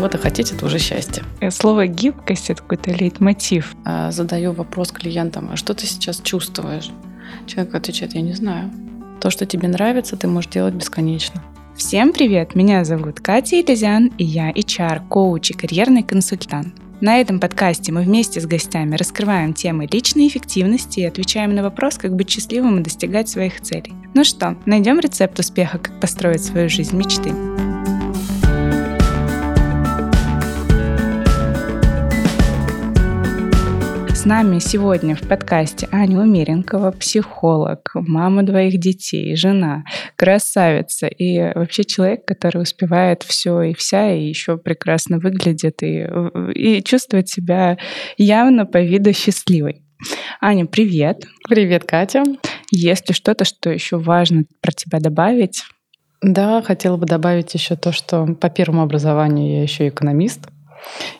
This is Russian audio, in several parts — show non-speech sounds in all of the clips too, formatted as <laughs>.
чего-то хотеть, это уже счастье. Э, слово гибкость это какой-то лейтмотив. А, задаю вопрос клиентам: а что ты сейчас чувствуешь? Человек отвечает: я не знаю. То, что тебе нравится, ты можешь делать бесконечно. Всем привет! Меня зовут Катя Илизян, и я HR, коуч и карьерный консультант. На этом подкасте мы вместе с гостями раскрываем темы личной эффективности и отвечаем на вопрос, как быть счастливым и достигать своих целей. Ну что, найдем рецепт успеха, как построить свою жизнь мечты. С нами сегодня в подкасте Аня Умеренкова, психолог, мама двоих детей, жена, красавица и вообще человек, который успевает все и вся, и еще прекрасно выглядит и, и чувствует себя явно по виду счастливой. Аня, привет. Привет, Катя. Есть ли что-то, что еще важно про тебя добавить? Да, хотела бы добавить еще то, что по первому образованию я еще экономист.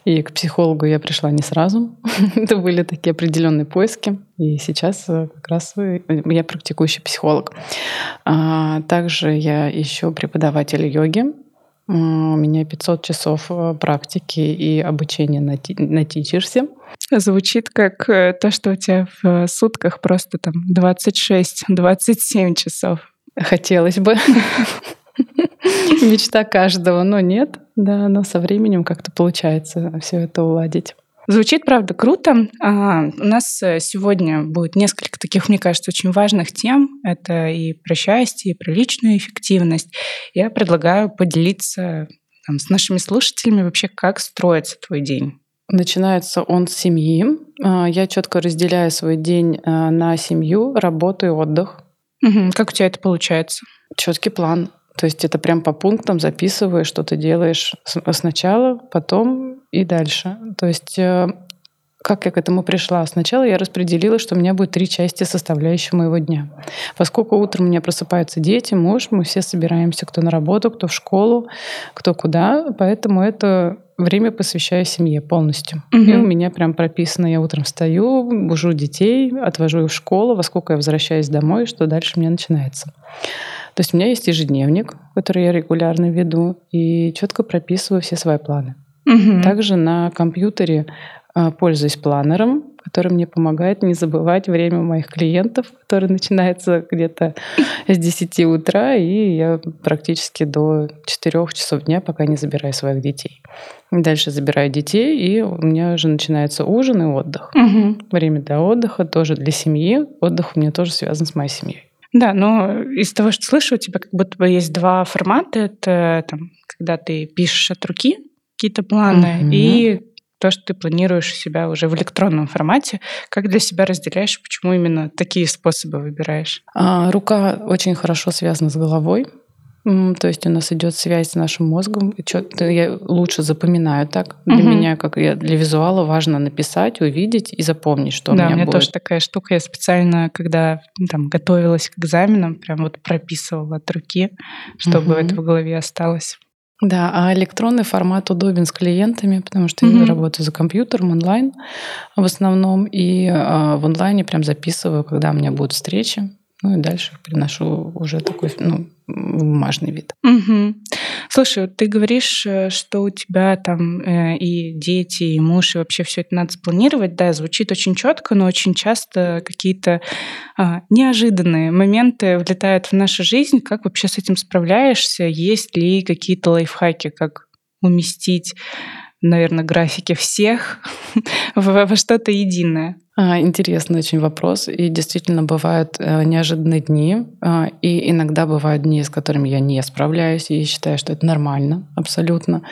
И к психологу я пришла не сразу. <laughs> Это были такие определенные поиски. И сейчас э, как раз э, я практикующий психолог. А, также я еще преподаватель йоги. У меня 500 часов э, практики и обучения на, ти- на тичерсе. Звучит как то, что у тебя в сутках просто там 26-27 часов. Хотелось бы. <laughs> <laughs> Мечта каждого, но нет. Да, но со временем как-то получается все это уладить. Звучит, правда, круто. А, у нас э, сегодня будет несколько таких, мне кажется, очень важных тем. Это и про счастье, и про личную эффективность. Я предлагаю поделиться там, с нашими слушателями вообще, как строится твой день. Начинается он с семьи. А, я четко разделяю свой день э, на семью, работу и отдых. Угу. Как у тебя это получается? Четкий план. То есть это прям по пунктам записываешь, что ты делаешь сначала, потом и дальше. То есть э, как я к этому пришла? Сначала я распределила, что у меня будет три части составляющие моего дня. Поскольку утром у меня просыпаются дети, муж, мы все собираемся, кто на работу, кто в школу, кто куда. Поэтому это время посвящаю семье полностью. Угу. И у меня прям прописано, я утром встаю, бужу детей, отвожу их в школу, во сколько я возвращаюсь домой, что дальше у меня начинается. То есть у меня есть ежедневник, который я регулярно веду, и четко прописываю все свои планы. Угу. Также на компьютере а, пользуюсь планером, который мне помогает не забывать время моих клиентов, который <laughs> начинается где-то с 10 утра, и я практически до 4 часов дня, пока не забираю своих детей. Дальше забираю детей, и у меня уже начинается ужин и отдых. Угу. Время для отдыха тоже для семьи. Отдых у меня тоже связан с моей семьей. Да, но из того, что слышу, у тебя как будто бы есть два формата. Это там, когда ты пишешь от руки какие-то планы, угу. и то, что ты планируешь у себя уже в электронном формате. Как для себя разделяешь, почему именно такие способы выбираешь? А, рука очень хорошо связана с головой. То есть у нас идет связь с нашим мозгом. Я лучше запоминаю так. Для угу. меня, как я для визуала, важно написать, увидеть и запомнить, что да, у меня, у меня будет. тоже такая штука. Я специально, когда там готовилась к экзаменам, прям вот прописывала от руки, чтобы угу. это в голове осталось. Да, а электронный формат удобен с клиентами, потому что mm-hmm. я работаю за компьютером онлайн в основном, и э, в онлайне прям записываю, когда у меня будут встречи. Ну и дальше приношу уже такой ну, бумажный вид. Угу. Слушай, вот ты говоришь, э, что у тебя там э, и дети, и муж, и вообще все это надо спланировать. Да, звучит очень четко, но очень часто какие-то э, неожиданные моменты влетают в нашу жизнь. Как вообще с этим справляешься? Есть ли какие-то лайфхаки, как уместить наверное, графики всех <laughs> во, во что-то единое. А, интересный очень вопрос. И действительно бывают э, неожиданные дни. А, и иногда бывают дни, с которыми я не справляюсь. И считаю, что это нормально абсолютно.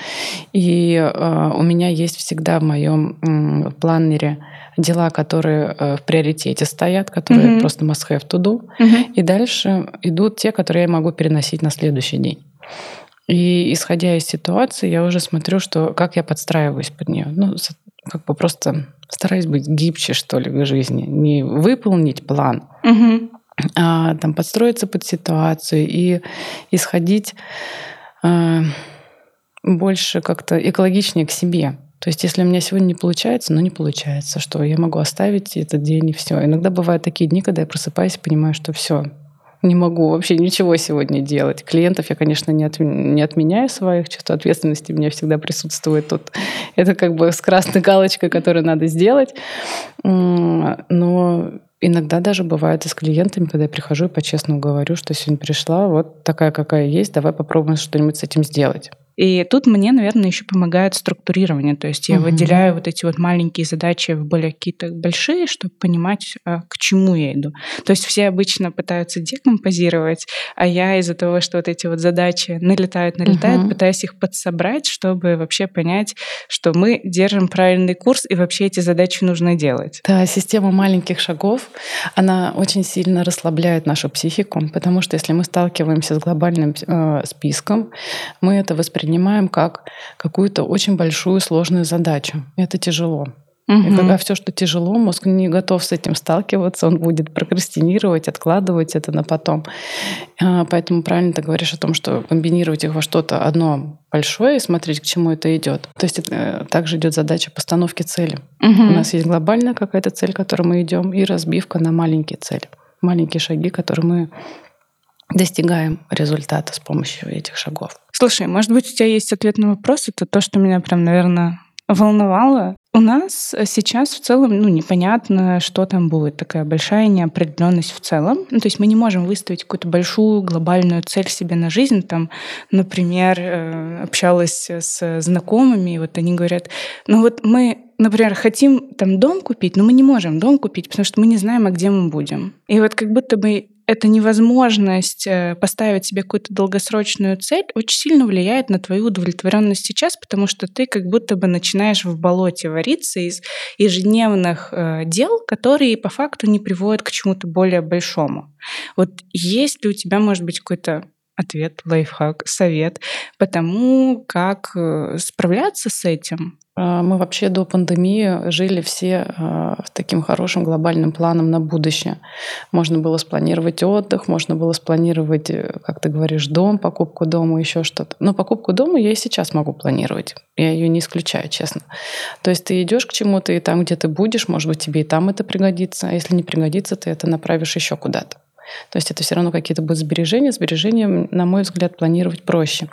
И а, у меня есть всегда в моем планере дела, которые э, в приоритете стоят, которые mm-hmm. просто must have to do. Mm-hmm. И дальше идут те, которые я могу переносить на следующий день. И исходя из ситуации, я уже смотрю, что как я подстраиваюсь под нее. Ну, как бы просто стараюсь быть гибче, что ли, в жизни. Не выполнить план, угу. а там подстроиться под ситуацию и исходить э, больше как-то экологичнее к себе. То есть, если у меня сегодня не получается, ну не получается, что я могу оставить этот день и все. Иногда бывают такие дни, когда я просыпаюсь и понимаю, что все, не могу вообще ничего сегодня делать. Клиентов я, конечно, не, от, не отменяю своих, чувство ответственности у меня всегда присутствует тут. <laughs> Это как бы с красной галочкой, которую надо сделать. Но иногда даже бывает и с клиентами, когда я прихожу и по-честному говорю, что сегодня пришла, вот такая, какая есть, давай попробуем что-нибудь с этим сделать. И тут мне, наверное, еще помогает структурирование. То есть я угу. выделяю вот эти вот маленькие задачи в более какие-то большие, чтобы понимать, а, к чему я иду. То есть все обычно пытаются декомпозировать, а я из-за того, что вот эти вот задачи налетают, налетают, угу. пытаюсь их подсобрать, чтобы вообще понять, что мы держим правильный курс, и вообще эти задачи нужно делать. Да, система маленьких шагов, она очень сильно расслабляет нашу психику, потому что если мы сталкиваемся с глобальным э, списком, мы это воспринимаем воспринимаем как какую-то очень большую сложную задачу. Это тяжело. Угу. И когда все, что тяжело, мозг не готов с этим сталкиваться, он будет прокрастинировать, откладывать это на потом. А, поэтому правильно ты говоришь о том, что комбинировать их во что-то одно большое и смотреть, к чему это идет. То есть это, также идет задача постановки цели. Угу. У нас есть глобальная какая-то цель, к которой мы идем, и разбивка на маленькие цели, маленькие шаги, которые мы достигаем результата с помощью этих шагов. Слушай, может быть, у тебя есть ответ на вопрос? Это то, что меня прям, наверное, волновало. У нас сейчас в целом ну, непонятно, что там будет. Такая большая неопределенность в целом. Ну, то есть мы не можем выставить какую-то большую глобальную цель себе на жизнь. Там, например, э, общалась с знакомыми, и вот они говорят, ну вот мы например, хотим там дом купить, но мы не можем дом купить, потому что мы не знаем, а где мы будем. И вот как будто бы эта невозможность э, поставить себе какую-то долгосрочную цель очень сильно влияет на твою удовлетворенность сейчас, потому что ты как будто бы начинаешь в болоте вариться из ежедневных э, дел, которые по факту не приводят к чему-то более большому. Вот есть ли у тебя, может быть, какой-то ответ, лайфхак, совет по тому, как э, справляться с этим? А, мы вообще до пандемии жили все а, таким хорошим глобальным планом на будущее. Можно было спланировать отдых, можно было спланировать, э, как ты говоришь, дом, покупку дома, еще что-то. Но покупку дома я и сейчас могу планировать. Я ее не исключаю, честно. То есть ты идешь к чему-то, и там, где ты будешь, может быть, тебе и там это пригодится. А если не пригодится, ты это направишь еще куда-то. То есть это все равно какие-то будут сбережения. Сбережения, на мой взгляд, планировать проще.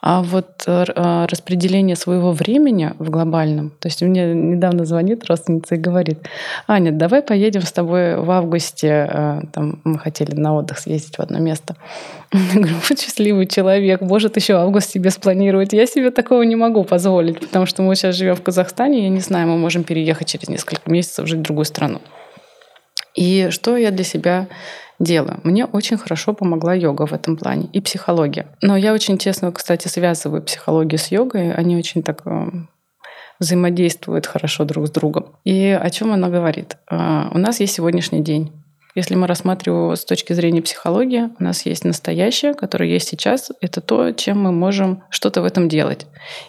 А вот э, а, распределение своего времени в глобальном, то есть мне недавно звонит родственница и говорит, Аня, давай поедем с тобой в августе, э, там мы хотели на отдых съездить в одно место. <laughs> Я говорю, вот счастливый человек, может еще август себе спланировать. Я себе такого не могу позволить, потому что мы сейчас живем в Казахстане, я не знаю, мы можем переехать через несколько месяцев жить в другую страну. И что я для себя делаю. Мне очень хорошо помогла йога в этом плане и психология. Но я очень тесно, кстати, связываю психологию с йогой. Они очень так э, взаимодействуют хорошо друг с другом. И о чем она говорит? А, у нас есть сегодняшний день. Если мы рассматриваем с точки зрения психологии, у нас есть настоящее, которое есть сейчас. Это то, чем мы можем что-то в этом делать.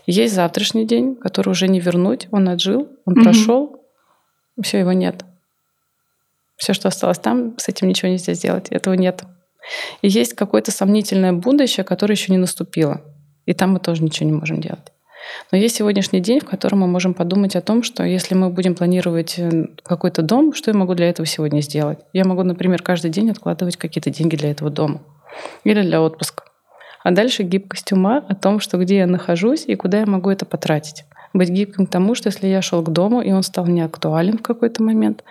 есть завтрашний день, который уже не вернуть. Он отжил, он угу. прошел, все его нет. Все, что осталось там, с этим ничего нельзя сделать. Этого нет. И есть какое-то сомнительное будущее, которое еще не наступило. И там мы тоже ничего не можем делать. Но есть сегодняшний день, в котором мы можем подумать о том, что если мы будем планировать э, какой-то дом, что я могу для этого сегодня сделать? Я могу, например, каждый день откладывать какие-то деньги для этого дома или для отпуска. А дальше гибкость ума о том, что где я нахожусь и куда я могу это потратить. Быть гибким к тому, что если я шел к дому, и он стал неактуален в какой-то момент,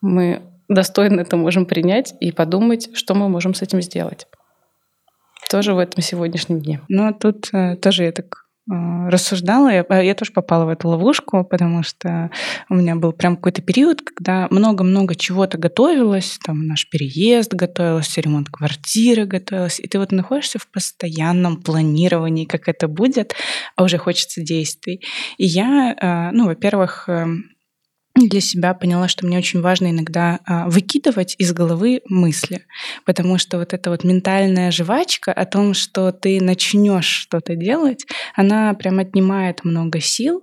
мы достойно это можем принять и подумать, что мы можем с этим сделать. Тоже в этом сегодняшнем дне. Ну, тут э, тоже я так э, рассуждала, я, э, я тоже попала в эту ловушку, потому что у меня был прям какой-то период, когда много-много чего-то готовилось, там наш переезд готовился, ремонт квартиры готовился, и ты вот находишься в постоянном планировании, как это будет, а уже хочется действий. И я, э, ну, во-первых, эм, для себя поняла, что мне очень важно иногда а, выкидывать из головы мысли, потому что вот эта вот ментальная жвачка о том, что ты начнешь что-то делать, она прям отнимает много сил,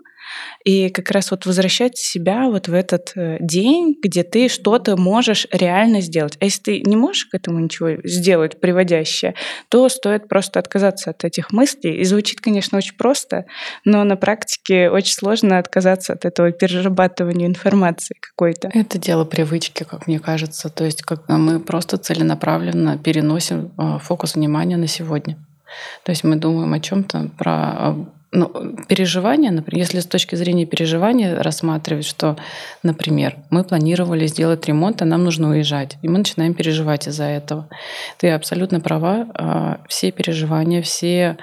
и как раз вот возвращать себя вот в этот э, день, где ты что-то можешь реально сделать. А если ты не можешь к этому ничего сделать приводящее, то стоит просто отказаться от этих мыслей. И звучит, конечно, очень просто, но на практике очень сложно отказаться от этого перерабатывания информации какой-то. Это дело привычки, как мне кажется. То есть как мы просто целенаправленно переносим э, фокус внимания на сегодня. То есть мы думаем о чем-то про ну, переживания, например, если с точки зрения переживания рассматривать, что, например, мы планировали сделать ремонт, а нам нужно уезжать, и мы начинаем переживать из-за этого. Ты абсолютно права, а, все переживания, все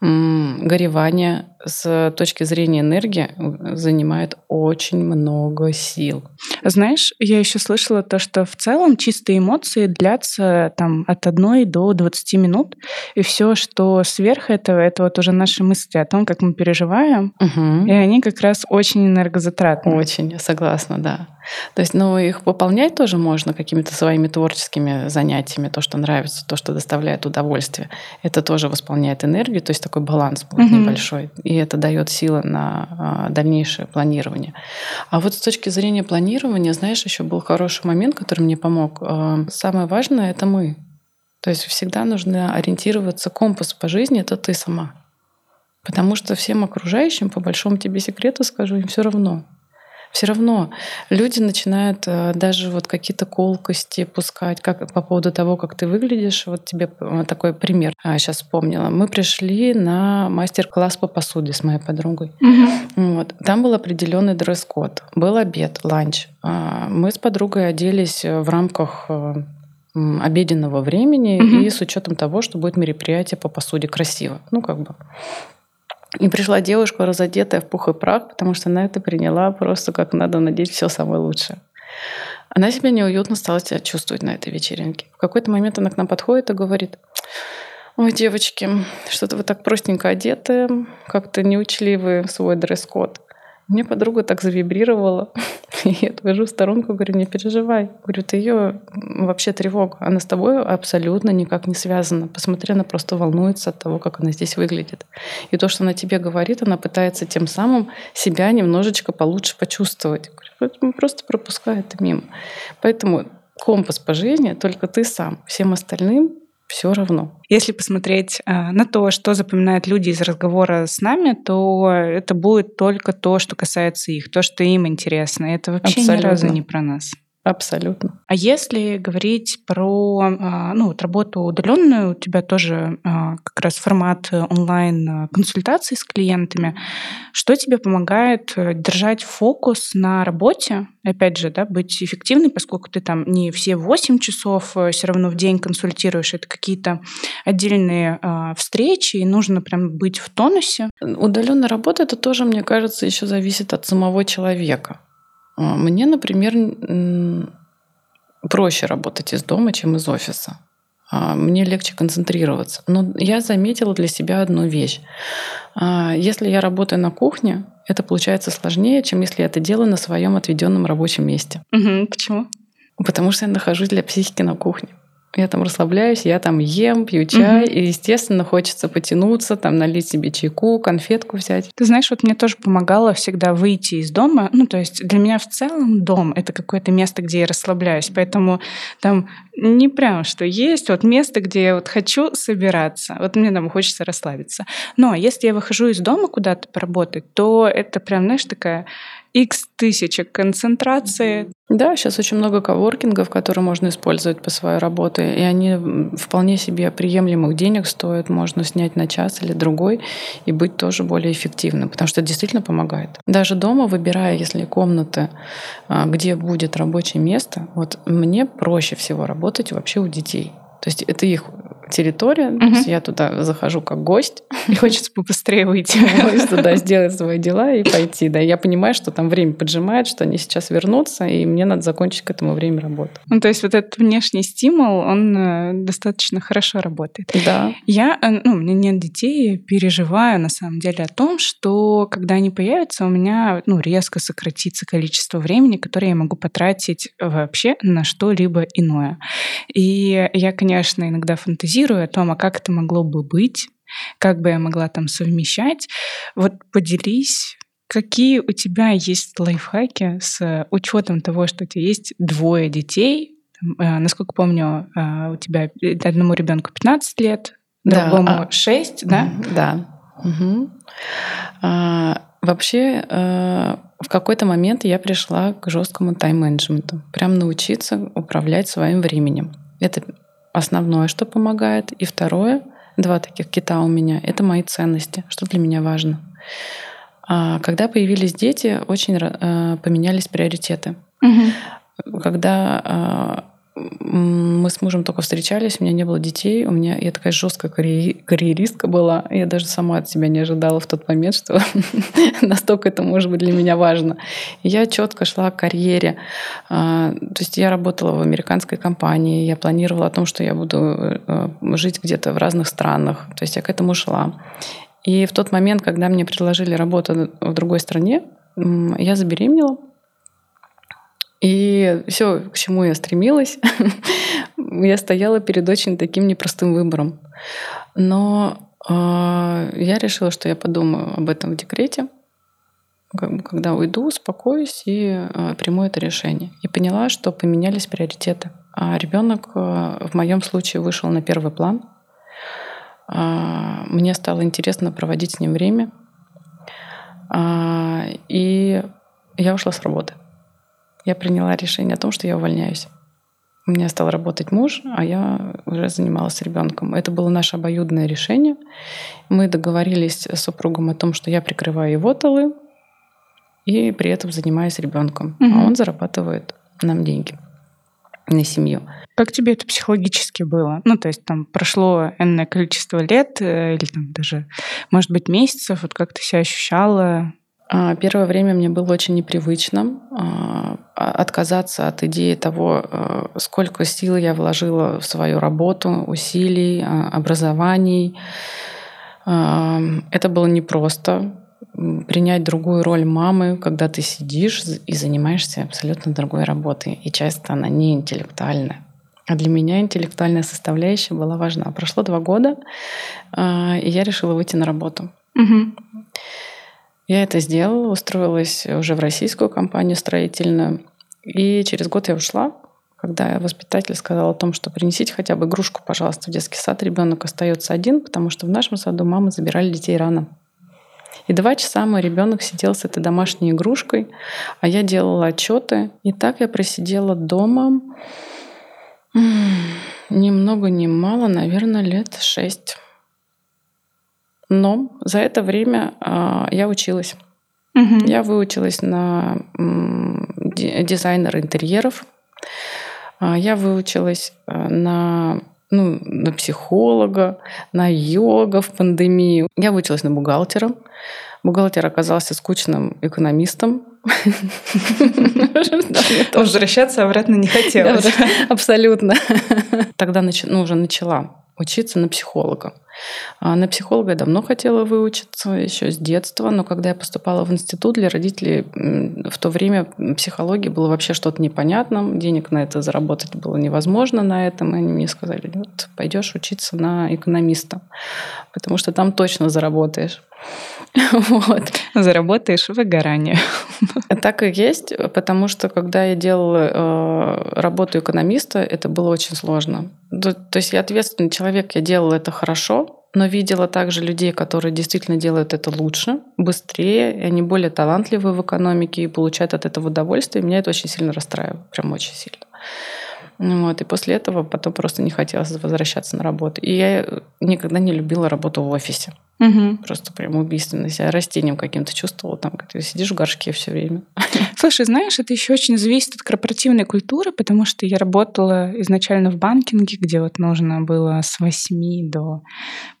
горевания с точки зрения энергии занимает очень много сил. Знаешь, я еще слышала то, что в целом чистые эмоции длятся там от 1 до 20 минут, и все, что сверх этого, это вот уже наши мысли о том, как мы переживаем, угу. и они как раз очень энергозатратны. Очень, я согласна, да. То есть, ну, их выполнять тоже можно какими-то своими творческими занятиями, то, что нравится, то, что доставляет удовольствие. Это тоже восполняет энергию, то есть такой баланс будет угу. небольшой. И это дает силы на а, дальнейшее планирование. А вот с точки зрения планирования, знаешь, еще был хороший момент, который мне помог. А, самое важное — это мы. То есть всегда нужно ориентироваться, компас по жизни — это ты сама. Потому что всем окружающим, по большому тебе секрету скажу, им все равно все равно люди начинают э, даже вот какие-то колкости пускать как, по поводу того, как ты выглядишь. Вот тебе э, такой пример. А, сейчас вспомнила. Мы пришли на мастер-класс по посуде с моей подругой. Угу. Вот. Там был определенный дресс-код. Был обед, ланч. А, мы с подругой оделись в рамках э, обеденного времени угу. и с учетом того, что будет мероприятие по посуде красиво. Ну, как бы. И пришла девушка, разодетая в пух и прах, потому что она это приняла просто как надо надеть все самое лучшее. Она себя неуютно стала себя чувствовать на этой вечеринке. В какой-то момент она к нам подходит и говорит, ой, девочки, что-то вы так простенько одеты, как-то не учли вы свой дресс-код. Мне подруга так завибрировала. <laughs> Я отвожу в сторонку, говорю, не переживай. Говорю, ты ее вообще тревога. Она с тобой абсолютно никак не связана. Посмотри, она просто волнуется от того, как она здесь выглядит. И то, что она тебе говорит, она пытается тем самым себя немножечко получше почувствовать. Говорю, просто пропускай это мимо. Поэтому компас по жизни только ты сам. Всем остальным все равно. Если посмотреть а, на то, что запоминают люди из разговора с нами, то это будет только то, что касается их, то, что им интересно. Это вообще Абсолютно. ни разу не про нас. Абсолютно. А если говорить про а, ну, вот работу удаленную, у тебя тоже а, как раз формат онлайн консультаций с клиентами, что тебе помогает э, держать фокус на работе, опять же, да, быть эффективной, поскольку ты там не все 8 часов э, все равно в день консультируешь, это какие-то отдельные а, встречи, и нужно прям быть в тонусе. Удаленная работа, это тоже, мне кажется, еще зависит от самого человека. А, мне, например, проще работать из дома, чем из офиса. А, мне легче концентрироваться. Но я заметила для себя одну вещь. А, если я работаю на кухне, это получается сложнее, чем если я это делаю на своем отведенном рабочем месте. Угу. Почему? Потому что я нахожусь для психики на кухне я там расслабляюсь, я там ем, пью чай, угу. и, естественно, хочется потянуться, там налить себе чайку, конфетку взять. Ты знаешь, вот мне тоже помогало всегда выйти из дома. Ну, то есть для меня в целом дом — это какое-то место, где я расслабляюсь, поэтому там не прям что есть вот место, где я вот хочу собираться. Вот мне там хочется расслабиться. Но если я выхожу из дома куда-то поработать, то это прям, знаешь, такая X тысячек концентрации. Да, сейчас очень много коворкингов, которые можно использовать по своей работе, и они вполне себе приемлемых денег стоят. Можно снять на час или другой и быть тоже более эффективным, потому что это действительно помогает. Даже дома, выбирая, если комнаты, а, где будет рабочее место, вот мне проще всего работать вообще у детей. То есть это их территория. Угу. То есть я туда захожу как гость. <laughs> И хочется побыстрее выйти. Туда <laughs> сделать свои дела и пойти. Да, я понимаю, что там время поджимает, что они сейчас вернутся, и мне надо закончить к этому времени работу. Ну, то есть вот этот внешний стимул, он э, достаточно хорошо работает. Да. Я, э, ну, у меня нет детей, переживаю на самом деле о том, что когда они появятся, у меня, ну, резко сократится количество времени, которое я могу потратить вообще на что-либо иное. И я, конечно, иногда фантазирую фантазирую о том, а как это могло бы быть, как бы я могла там совмещать. Вот поделись, какие у тебя есть лайфхаки с учетом того, что у тебя есть двое детей? Э, насколько помню, э, у тебя одному ребенку 15 лет, другому да, 6, а... да? Да. Угу. А, вообще, э, в какой-то момент я пришла к жесткому тайм-менеджменту. Прям научиться управлять своим временем. Это основное, что помогает. И второе, два таких кита у меня, это мои ценности, что для меня важно. А когда появились дети, очень э, поменялись приоритеты. Угу. Когда а, мы с мужем только встречались, у меня не было детей, у меня я такая жесткая карьеристка была, я даже сама от себя не ожидала в тот момент, что <laughs> настолько это может быть для меня важно. Я четко шла к карьере. А, то есть я работала в американской компании, я планировала о том, что я буду э, жить где-то в разных странах. То есть я к этому шла. И в тот момент, когда мне предложили работу в другой стране, я забеременела. И все, к чему я стремилась, <laughs> я стояла перед очень таким непростым выбором. Но э, я решила, что я подумаю об этом в декрете, когда уйду, успокоюсь и э, приму это решение. И поняла, что поменялись приоритеты. А ребенок э, в моем случае вышел на первый план. Э, мне стало интересно проводить с ним время. Э, и я ушла с работы я приняла решение о том, что я увольняюсь. У меня стал работать муж, а я уже занималась ребенком. Это было наше обоюдное решение. Мы договорились с супругом о том, что я прикрываю его тылы и при этом занимаюсь ребенком, угу. а он зарабатывает нам деньги на семью. Как тебе это психологически было? Ну, то есть там прошло энное количество лет э, или там даже, может быть, месяцев. Вот как ты себя ощущала? А, первое время мне было очень непривычно а, а, отказаться от идеи того, сколько сил я вложила в свою работу, усилий, образований. Это было непросто принять другую роль мамы, когда ты сидишь и занимаешься абсолютно другой работой. И часто она не интеллектуальная. А для меня интеллектуальная составляющая была важна. Прошло два года, и я решила выйти на работу. Угу. Я это сделала, устроилась уже в российскую компанию строительную. И через год я ушла, когда воспитатель сказал о том, что принесите хотя бы игрушку, пожалуйста, в детский сад. Ребенок остается один, потому что в нашем саду мамы забирали детей рано. И два часа мой ребенок сидел с этой домашней игрушкой, а я делала отчеты. И так я просидела дома ни много ни мало, наверное, лет шесть. Но за это время а, я училась. Угу. Я выучилась на дизайнера интерьеров. А, я выучилась а, на, ну, на психолога, на йога в пандемию. Я выучилась на бухгалтера. Бухгалтер оказался скучным экономистом. Возвращаться обратно не хотелось. Абсолютно. Тогда ну, уже начала учиться на психолога. А на психолога я давно хотела выучиться, еще с детства, но когда я поступала в институт, для родителей в то время психология было вообще что-то непонятным, денег на это заработать было невозможно на этом, и они мне сказали, вот пойдешь учиться на экономиста, потому что там точно заработаешь. <laughs> Вот. Заработаешь выгорание. <laughs> Так и есть, потому что когда я делала э, работу экономиста, это было очень сложно. То, то есть я ответственный человек, я делала это хорошо, но видела также людей, которые действительно делают это лучше, быстрее, и они более талантливые в экономике и получают от этого удовольствие. И меня это очень сильно расстраивало, прям очень сильно. Вот, и после этого потом просто не хотелось возвращаться на работу. И я никогда не любила работу в офисе. Угу. Просто прям убийственно себя растением каким-то чувствовала, там, когда ты сидишь в горшке все время. <laughs> Слушай, знаешь, это еще очень зависит от корпоративной культуры, потому что я работала изначально в банкинге, где вот нужно было с 8 до,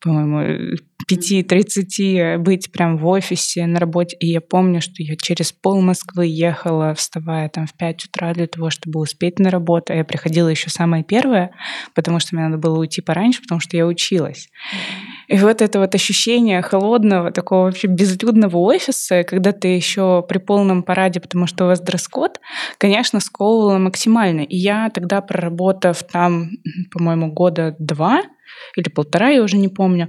по-моему, 5-30 быть прям в офисе на работе. И я помню, что я через пол Москвы ехала, вставая там в 5 утра для того, чтобы успеть на работу. А я приходила еще самое первое, потому что мне надо было уйти пораньше, потому что я училась. И вот это вот ощущение холодного, такого вообще безлюдного офиса, когда ты еще при полном параде, потому что у вас дресс-код, конечно, сковывало максимально. И я тогда, проработав там, по-моему, года два или полтора, я уже не помню,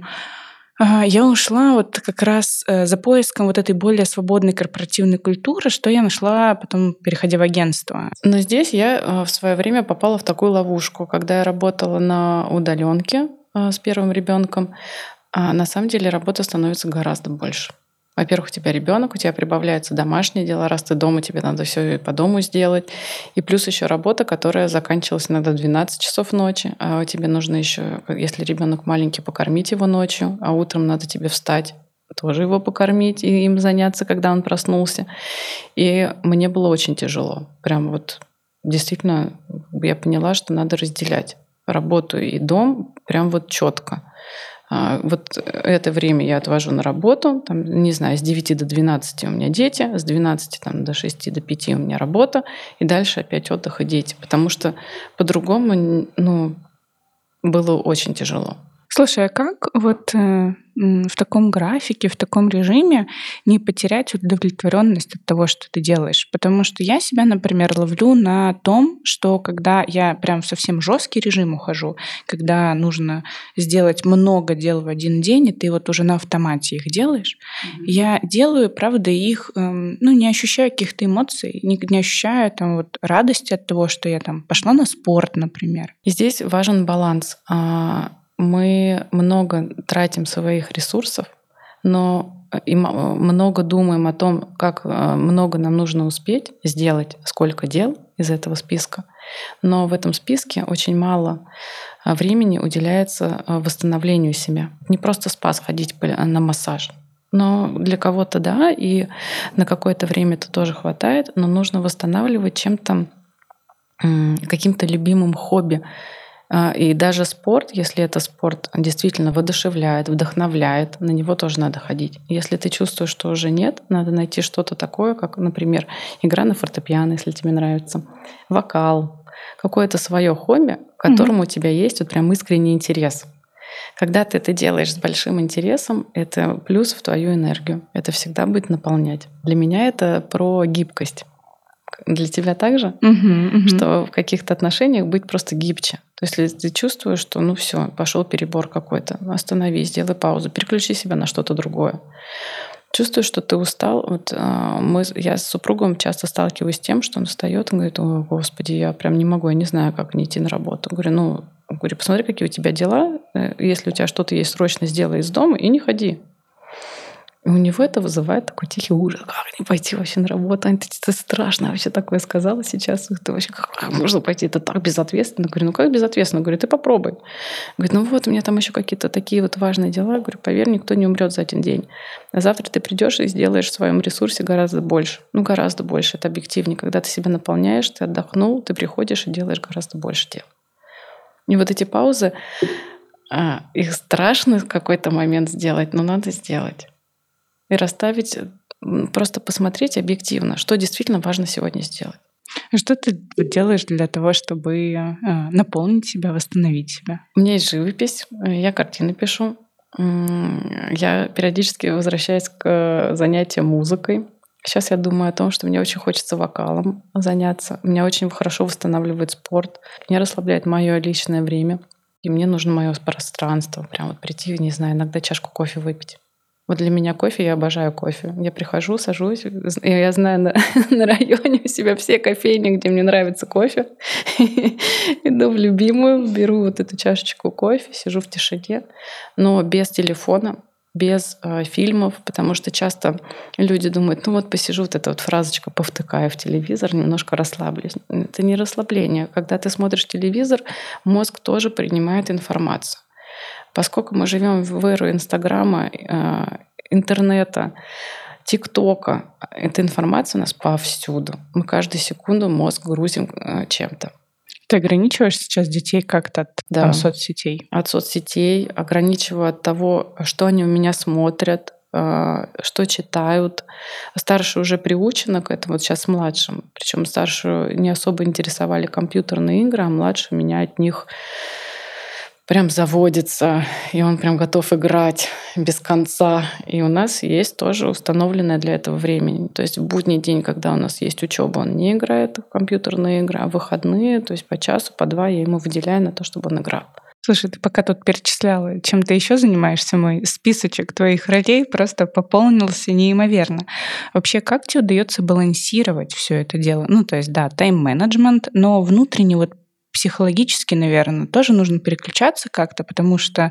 Я ушла вот как раз э, за поиском вот этой более свободной корпоративной культуры, что я нашла потом, переходя в агентство. Но здесь я э, в свое время попала в такую ловушку, когда я работала на удаленке с первым ребенком. А на самом деле работа становится гораздо больше. Во-первых, у тебя ребенок, у тебя прибавляются домашние дела, раз ты дома, тебе надо все по дому сделать. И плюс еще работа, которая заканчивалась иногда 12 часов ночи, а тебе нужно еще, если ребенок маленький, покормить его ночью, а утром надо тебе встать, тоже его покормить и им заняться, когда он проснулся. И мне было очень тяжело. Прям вот действительно я поняла, что надо разделять работу и дом прям вот четко. А, вот это время я отвожу на работу, там, не знаю, с 9 до 12 у меня дети, с 12 там, до 6 до 5 у меня работа, и дальше опять отдых и дети, потому что по-другому ну, было очень тяжело. Слушай, а как вот э, в таком графике, в таком режиме не потерять удовлетворенность от того, что ты делаешь? Потому что я себя, например, ловлю на том, что когда я прям в совсем жесткий режим ухожу, когда нужно сделать много дел в один день, и ты вот уже на автомате их делаешь, mm-hmm. я делаю, правда, их, эм, ну, не ощущаю каких-то эмоций, не, не ощущаю там вот радости от того, что я там пошла на спорт, например. И здесь важен баланс а, мы много тратим своих ресурсов, но э, и много думаем о том, как э, много нам нужно успеть сделать, сколько дел из этого списка. Но в этом списке очень мало э, времени уделяется восстановлению себя. Не просто спа сходить на массаж. Но для кого-то да, и на какое-то время это тоже хватает, но нужно восстанавливать чем-то, каким-то любимым хобби, и даже спорт, если это спорт, действительно воодушевляет, вдохновляет, на него тоже надо ходить. Если ты чувствуешь, что уже нет, надо найти что-то такое, как, например, игра на фортепиано, если тебе нравится, вокал, какое-то свое хобби, к которому mm-hmm. у тебя есть вот прям искренний интерес. Когда ты это делаешь с большим интересом, это плюс в твою энергию. Это всегда будет наполнять. Для меня это про гибкость. Для тебя также, uh-huh, uh-huh. что в каких-то отношениях быть просто гибче. То есть, если ты чувствуешь, что ну все, пошел перебор какой-то, остановись, сделай паузу, переключи себя на что-то другое. Чувствуешь, что ты устал. Вот а, мы, я с супругом часто сталкиваюсь с тем, что он встает и говорит: О, Господи, я прям не могу, я не знаю, как не идти на работу. Говорю, ну, говорю, посмотри, какие у тебя дела. Э, если у тебя что-то есть, срочно сделай из дома и не ходи. И у него это вызывает такой тихий ужас. Как не пойти вообще на работу? Это, это страшно вообще такое сказала сейчас. Это вообще как можно пойти? Это так безответственно. Говорю, ну как безответственно? Говорю, ты попробуй. Говорит, ну вот у меня там еще какие-то такие вот важные дела. Говорю, поверь, никто не умрет за один день. А завтра ты придешь и сделаешь в своем ресурсе гораздо больше. Ну, гораздо больше. Это объективнее. Когда ты себя наполняешь, ты отдохнул, ты приходишь и делаешь гораздо больше дел. И вот эти паузы, а, их страшно в какой-то момент сделать, но надо сделать и расставить, просто посмотреть объективно, что действительно важно сегодня сделать. Что ты делаешь для того, чтобы э, наполнить себя, восстановить себя? У меня есть живопись, я картины пишу. Я периодически возвращаюсь к занятиям музыкой. Сейчас я думаю о том, что мне очень хочется вокалом заняться. Меня очень хорошо восстанавливает спорт. Меня расслабляет мое личное время. И мне нужно мое пространство. Прям вот прийти, не знаю, иногда чашку кофе выпить. Вот для меня кофе, я обожаю кофе. Я прихожу, сажусь, и я знаю на, <laughs> на районе у себя все кофейни, где мне нравится кофе. <laughs> Иду в любимую, беру вот эту чашечку кофе, сижу в тишине, но без телефона, без э, фильмов, потому что часто люди думают, ну вот посижу, вот эта вот фразочка повтыкаю в телевизор, немножко расслаблюсь. Это не расслабление. Когда ты смотришь телевизор, мозг тоже принимает информацию. Поскольку мы живем в эру Инстаграма, э, интернета, ТикТока, эта информация у нас повсюду. Мы каждую секунду мозг грузим э, чем-то. Ты ограничиваешь сейчас детей как-то от да. там, соцсетей? От соцсетей, ограничиваю от того, что они у меня смотрят, э, что читают. Старшие уже приучены к этому, вот сейчас младшим. Причем старшую не особо интересовали компьютерные игры, а младший меня от них прям заводится, и он прям готов играть без конца. И у нас есть тоже установленное для этого времени. То есть в будний день, когда у нас есть учеба, он не играет в компьютерные игры, а в выходные, то есть по часу, по два я ему выделяю на то, чтобы он играл. Слушай, ты пока тут перечисляла, чем ты еще занимаешься, мой списочек твоих ролей просто пополнился неимоверно. Вообще, как тебе удается балансировать все это дело? Ну, то есть, да, тайм-менеджмент, но внутренне вот психологически, наверное, тоже нужно переключаться как-то, потому что,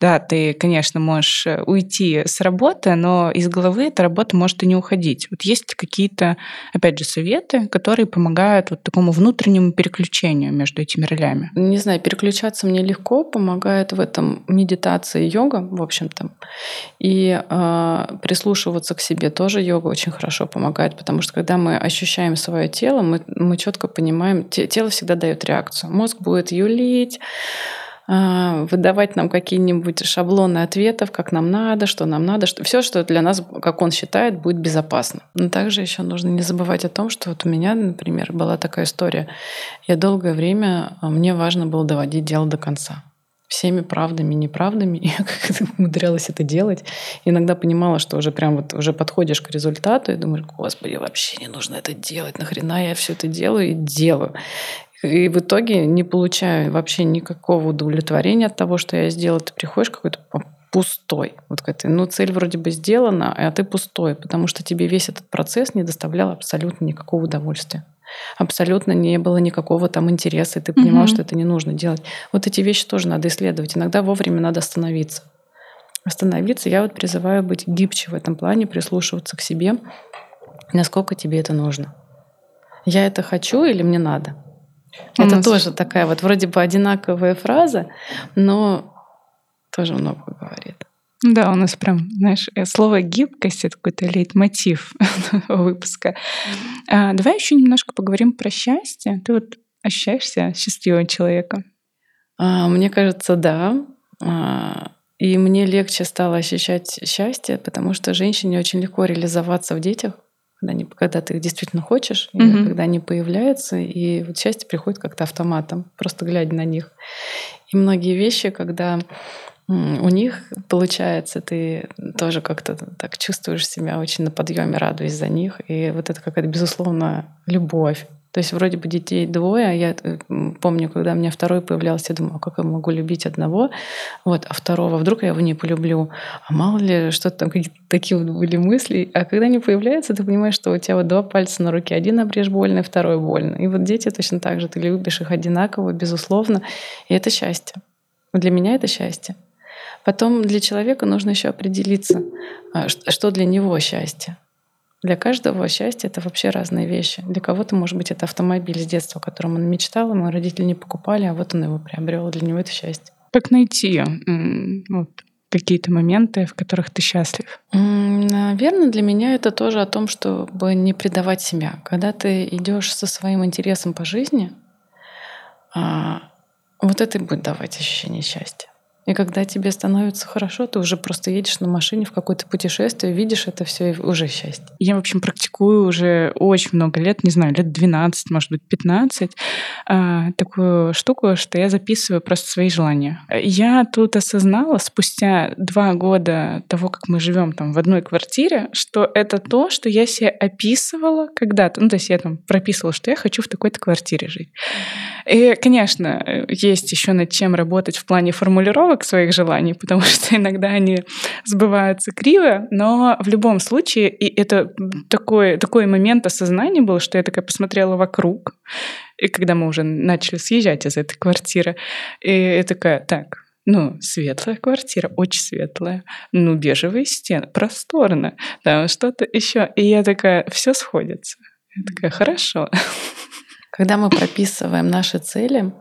да, ты, конечно, можешь э, уйти с работы, но из головы эта работа может и не уходить. Вот есть какие-то, опять же, советы, которые помогают вот такому внутреннему переключению между этими ролями? Не знаю, переключаться мне легко, помогает в этом медитация и йога, в общем-то. И э, прислушиваться к себе тоже йога очень хорошо помогает, потому что когда мы ощущаем свое тело, мы, мы четко понимаем, тело всегда дает реакцию информацию. Мозг будет юлить, а, выдавать нам какие-нибудь шаблоны ответов, как нам надо, что нам надо, что все, что для нас, как он считает, будет безопасно. Но также еще нужно не забывать о том, что вот у меня, например, была такая история. Я долгое время а, мне важно было доводить дело до конца всеми правдами, неправдами. <laughs> Я как-то умудрялась это делать. иногда понимала, что уже прям вот уже подходишь к результату и думаешь, господи, вообще не нужно это делать, нахрена я все это делаю и делаю. И в итоге не получаю вообще никакого удовлетворения от того, что я сделала. Ты приходишь какой-то пустой. Вот какая-то, ну, цель вроде бы сделана, а ты пустой, потому что тебе весь этот процесс не доставлял абсолютно никакого удовольствия. Абсолютно не было никакого там интереса, и ты понимал, угу. что это не нужно делать. Вот эти вещи тоже надо исследовать. Иногда вовремя надо остановиться. Остановиться, я вот призываю быть гибче в этом плане, прислушиваться к себе, насколько тебе это нужно. Я это хочу или мне надо? Это нас... тоже такая вот вроде бы одинаковая фраза, но тоже много говорит. Да, у нас прям, знаешь, э, слово гибкость это какой-то лейтмотив <laughs> выпуска. А, давай еще немножко поговорим про счастье. Ты вот ощущаешься счастливым человеком? А, мне кажется, да. А, и мне легче стало ощущать счастье, потому что женщине очень легко реализоваться в детях когда, они, когда ты их действительно хочешь, угу. и когда они появляются, и вот счастье приходит как-то автоматом, просто глядя на них. И многие вещи, когда у них получается, ты тоже как-то так чувствуешь себя очень на подъеме, радуясь за них. И вот это какая-то, безусловно, любовь. То есть вроде бы детей двое, а я э, помню, когда у меня второй появлялся, я думаю, а как я могу любить одного, вот, а второго, вдруг я его не полюблю, а мало ли, что-то там какие-то такие вот были мысли. А когда они появляются, ты понимаешь, что у тебя вот два пальца на руке, один обрежь больно, второй больно. И вот дети точно так же, ты любишь их одинаково, безусловно, и это счастье. Для меня это счастье. Потом для человека нужно еще определиться, а, что для него счастье. Для каждого счастье это вообще разные вещи. Для кого-то, может быть, это автомобиль с детства, о котором он мечтал, ему родители не покупали, а вот он его приобрел. Для него это счастье. Как найти вот, какие-то моменты, в которых ты счастлив? Наверное, для меня это тоже о том, чтобы не предавать себя. Когда ты идешь со своим интересом по жизни, а, вот это и будет давать ощущение счастья. И когда тебе становится хорошо, ты уже просто едешь на машине в какое-то путешествие, видишь это все и уже счастье. Я, в общем, практикую уже очень много лет, не знаю, лет 12, может быть, 15, а, такую штуку, что я записываю просто свои желания. Я тут осознала спустя два года того, как мы живем там в одной квартире, что это то, что я себе описывала когда-то. Ну, то есть я там прописывала, что я хочу в такой-то квартире жить. И, конечно, есть еще над чем работать в плане формулировок своих желаний, <laughs> потому что иногда они сбываются криво, но в любом случае, и это такой, такой момент осознания был, что я такая посмотрела вокруг, и когда мы уже начали съезжать из этой квартиры, и я такая, так, ну, светлая квартира, очень светлая. Ну, бежевые стены, просторно. Там что-то еще. И я такая, все сходится. Я такая, хорошо. Когда мы прописываем наши цели,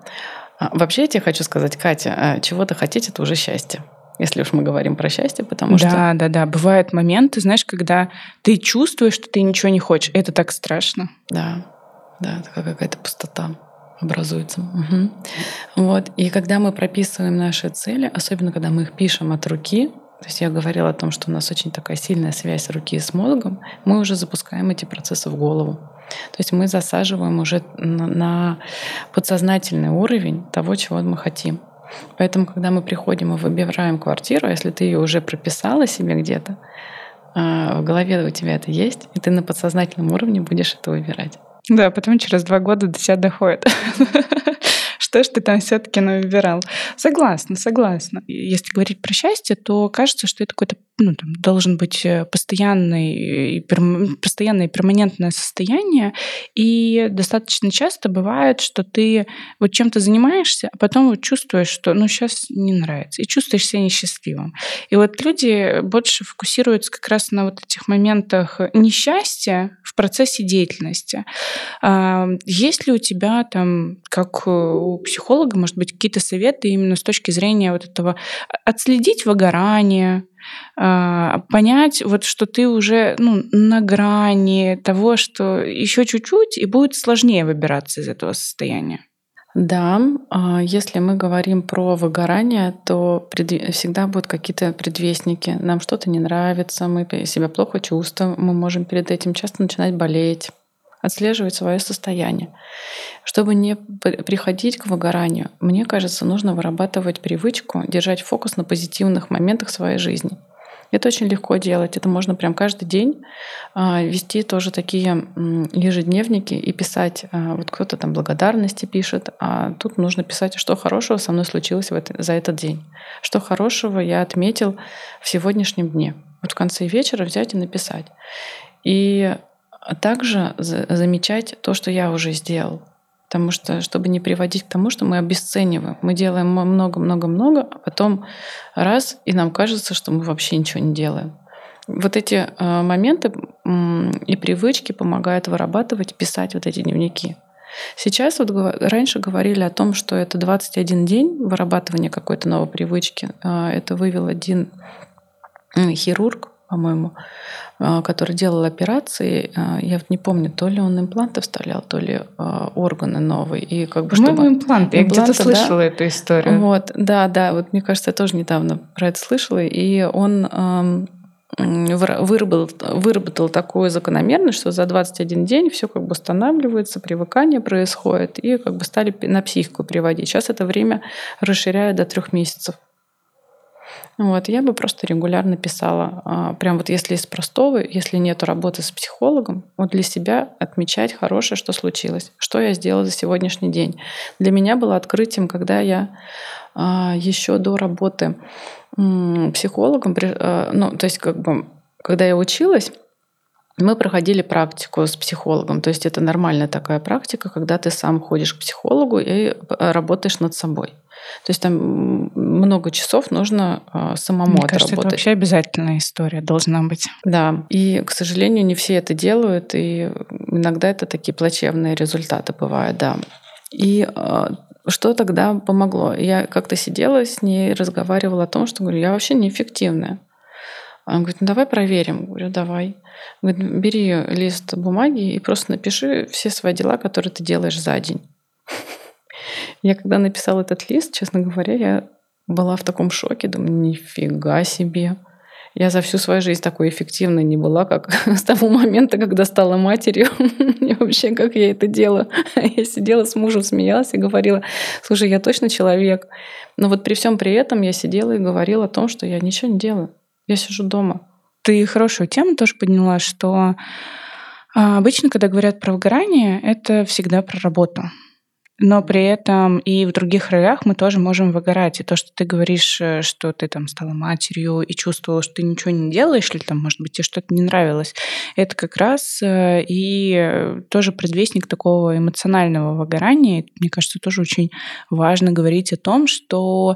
вообще я тебе хочу сказать, Катя, а, чего-то хотеть – это уже счастье если уж мы говорим про счастье, потому да, что... Да, да, да. Бывают моменты, знаешь, когда ты чувствуешь, что ты ничего не хочешь. Это так страшно. Да, да, такая какая-то пустота образуется. Угу. Вот. И когда мы прописываем наши цели, особенно когда мы их пишем от руки, то есть я говорила о том, что у нас очень такая сильная связь руки с мозгом, мы уже запускаем эти процессы в голову. То есть мы засаживаем уже на подсознательный уровень того, чего мы хотим. Поэтому, когда мы приходим и выбираем квартиру, если ты ее уже прописала себе где-то, а, в голове у тебя это есть, и ты на подсознательном уровне будешь это выбирать. Да, потом через два года до тебя доходит <laughs> Что ж ты там все-таки выбирал? Согласна, согласна. Если говорить про счастье, то кажется, что это какой-то ну, там, должен быть э, постоянный постоянное и перманентное состояние. И достаточно часто бывает, что ты вот чем-то занимаешься, а потом вот чувствуешь, что ну сейчас не нравится, и чувствуешь себя несчастливым. И вот люди больше фокусируются как раз на вот этих моментах несчастья в процессе деятельности. А, есть ли у тебя там, как у психолога, может быть, какие-то советы именно с точки зрения вот этого отследить выгорание, а, понять, вот, что ты уже ну, на грани того, что еще чуть-чуть, и будет сложнее выбираться из этого состояния. Да, а, если мы говорим про выгорание, то всегда будут какие-то предвестники. Нам что-то не нравится, мы себя плохо чувствуем, мы можем перед этим часто начинать болеть отслеживать свое состояние. Чтобы не приходить к выгоранию, мне кажется, нужно вырабатывать привычку держать фокус на позитивных моментах своей жизни. Это очень легко делать. Это можно прям каждый день а, вести тоже такие ежедневники и писать. А, вот кто-то там благодарности пишет, а тут нужно писать, что хорошего со мной случилось за этот день. Что хорошего я отметил в сегодняшнем дне. Вот в конце вечера взять и написать. И также замечать то, что я уже сделал. Потому что, чтобы не приводить к тому, что мы обесцениваем. Мы делаем много-много-много, а потом раз, и нам кажется, что мы вообще ничего не делаем. Вот эти э, моменты и привычки помогают вырабатывать, писать вот эти дневники. Сейчас вот раньше говорили о том, что это 21 день вырабатывания какой-то новой привычки. Э, это вывел один хирург, по-моему, а, который делал операции, а, я вот не помню, то ли он импланты вставлял, то ли а, органы новые. И как бы, чтобы... импланты. Я где-то слышала да? эту историю. Вот, да, да, вот мне кажется, я тоже недавно про это слышала. И он выработал, выработал такую закономерность, что за 21 день все как бы устанавливается, привыкание происходит, и как бы стали на психику приводить. Сейчас это время расширяют до трех месяцев. Вот, я бы просто регулярно писала, а, прям вот если из простого, если нет работы с психологом, вот для себя отмечать хорошее, что случилось, что я сделала за сегодняшний день. Для меня было открытием, когда я а, еще до работы психологом, а, ну, то есть как бы, когда я училась, мы проходили практику с психологом. То есть это нормальная такая практика, когда ты сам ходишь к психологу и работаешь над собой. То есть там много часов нужно э, самому Мне кажется, это вообще обязательная история должна быть. Да, и, к сожалению, не все это делают, и иногда это такие плачевные результаты бывают, да. И э, что тогда помогло? Я как-то сидела с ней, разговаривала о том, что говорю, я вообще неэффективная. Она говорит, ну давай проверим. Говорю, давай. Говорит, бери лист бумаги и просто напиши все свои дела, которые ты делаешь за день. <laughs> Я когда написала этот лист, честно говоря, я была в таком шоке, думаю, нифига себе. Я за всю свою жизнь такой эффективной не была, как <laughs> с того момента, когда стала матерью. <laughs> И вообще, как я это делаю. <laughs> Я сидела с мужем, смеялась и говорила, слушай, я точно человек. Но вот при всем при этом я сидела и говорила о том, что я ничего не делаю. Я сижу дома. Ты хорошую тему тоже подняла, что а, обычно, когда говорят про выгорание, это всегда про работу но при этом и в других ролях мы тоже можем выгорать. И то, что ты говоришь, э, что ты там стала матерью и чувствовала, что ты ничего не делаешь, или там, может быть, тебе что-то не нравилось, это как раз э, и тоже предвестник такого эмоционального выгорания. Мне кажется, тоже очень важно говорить о том, что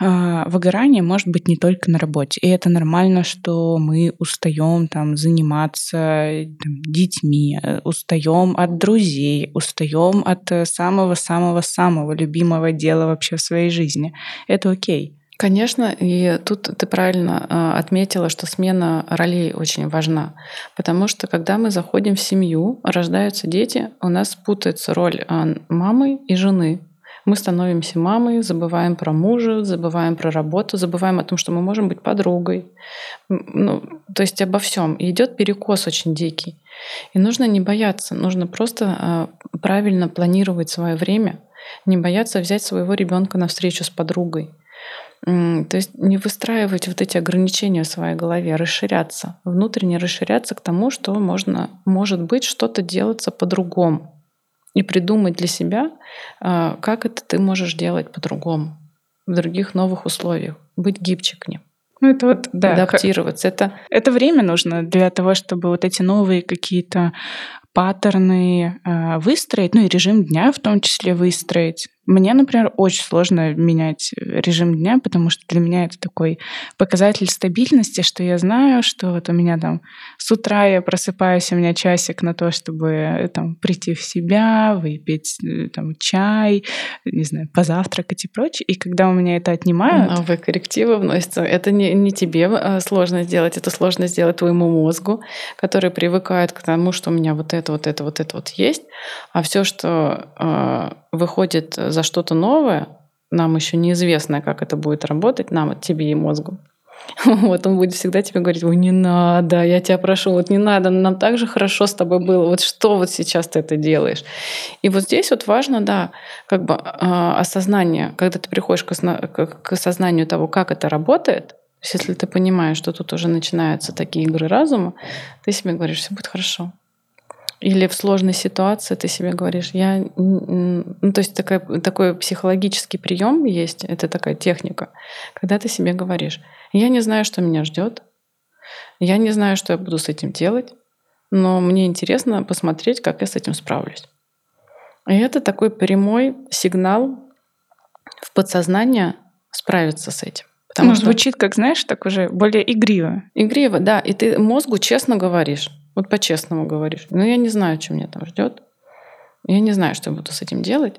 выгорание может быть не только на работе. И это нормально, что мы устаем там заниматься там, детьми, э, устаем от друзей, устаем от самого-самого-самого любимого дела вообще в своей жизни. Это окей. Конечно, и тут ты правильно а, отметила, что смена ролей очень важна, потому что когда мы заходим в семью, рождаются дети, у нас путается роль а, мамы и жены. Мы становимся мамой, забываем про мужа, забываем про работу, забываем о том, что мы можем быть подругой. Ну, то есть обо всем. И идет перекос очень дикий. И нужно не бояться, нужно просто э, правильно планировать свое время, не бояться взять своего ребенка на встречу с подругой. То есть не выстраивать вот эти ограничения в своей голове, а расширяться, внутренне расширяться к тому, что можно, может быть, что-то делаться по-другому. И придумать для себя, а, как это ты можешь делать по-другому в других новых условиях, быть гибче к ним. Ну, это вот, да. Адаптироваться. Это... это время нужно для того, чтобы вот эти новые какие-то паттерны э, выстроить, ну и режим дня в том числе выстроить. Мне, например, очень сложно менять режим дня, потому что для меня это такой показатель стабильности, что я знаю, что вот у меня там с утра я просыпаюсь, у меня часик на то, чтобы э, там прийти в себя, выпить э, там чай, не знаю, позавтракать и прочее. И когда у меня это отнимают... Новые коррективы вносятся. Это не, не тебе а, сложно сделать, это сложно сделать твоему мозгу, который привыкает к тому, что у меня вот это, вот это, вот это вот есть. А все, что э, выходит за что-то новое, нам еще неизвестно, как это будет работать, нам, тебе и мозгу. <laughs> Вот он будет всегда тебе говорить, ой, не надо, я тебя прошу, вот не надо, нам так же хорошо с тобой было, вот что вот сейчас ты это делаешь. И вот здесь вот важно, да, как бы э, осознание, когда ты приходишь к, к осознанию того, как это работает, то есть если ты понимаешь, что тут уже начинаются такие игры разума, ты себе говоришь, все будет хорошо. Или в сложной ситуации ты себе говоришь, я... Ну, то есть такой, такой психологический прием есть, это такая техника, когда ты себе говоришь, я не знаю, что меня ждет, я не знаю, что я буду с этим делать, но мне интересно посмотреть, как я с этим справлюсь. И это такой прямой сигнал в подсознание справиться с этим. Потому ну, что звучит, как знаешь, так уже более игриво. Игриво, да. И ты мозгу честно говоришь. Вот по-честному говоришь. Ну, я не знаю, что меня там ждет. Я не знаю, что я буду с этим делать.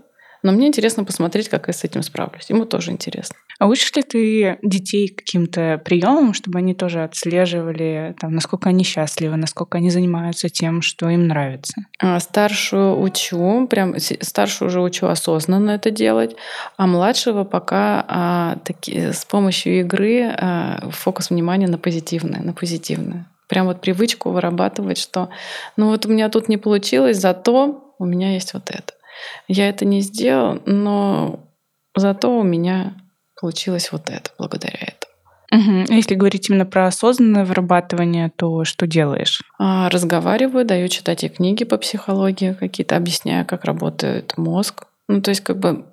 Но мне интересно посмотреть, как я с этим справлюсь. Ему тоже интересно. А учишь ли ты детей каким-то приемам, чтобы они тоже отслеживали, там, насколько они счастливы, насколько они занимаются тем, что им нравится? А, старшую учу, прям старшую уже учу осознанно это делать, а младшего пока а, таки, с помощью игры а, фокус внимания на позитивное, на позитивное прям вот привычку вырабатывать, что ну вот у меня тут не получилось, зато у меня есть вот это. Я это не сделал, но зато у меня получилось вот это благодаря этому. Угу. Если говорить именно про осознанное вырабатывание, то что делаешь? А, разговариваю, даю читать и книги по психологии какие-то, объясняю, как работает мозг. Ну, то есть как бы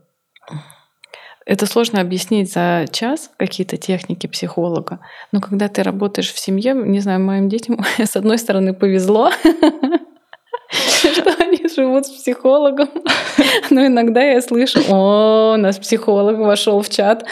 это сложно объяснить за час какие-то техники психолога, но когда ты работаешь в семье, не знаю, моим детям <laughs> с одной стороны повезло, что они живут с психологом. Но иногда я слышу, о, у нас психолог вошел в чат.